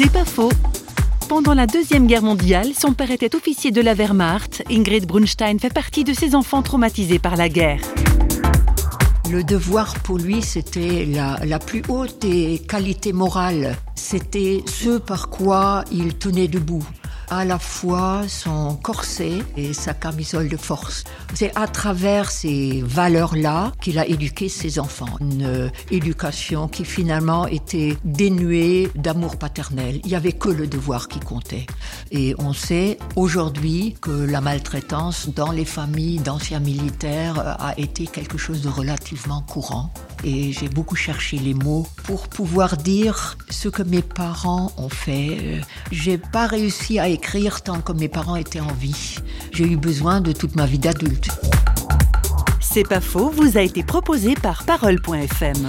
C'est pas faux. Pendant la Deuxième Guerre mondiale, son père était officier de la Wehrmacht. Ingrid Brunstein fait partie de ces enfants traumatisés par la guerre. Le devoir pour lui, c'était la, la, plus haute des qualités morales. C'était ce par quoi il tenait debout à la fois son corset et sa camisole de force. C'est à travers ces valeurs-là qu'il a éduqué ses enfants. Une éducation qui finalement était dénuée d'amour paternel. Il n'y avait que le devoir qui comptait. Et on sait aujourd'hui que la maltraitance dans les familles d'anciens militaires a été quelque chose de relativement courant. Et j'ai beaucoup cherché les mots pour pouvoir dire ce que mes parents ont fait. J'ai pas réussi à écrire tant que mes parents étaient en vie. J'ai eu besoin de toute ma vie d'adulte. C'est pas faux, vous a été proposé par parole.fm.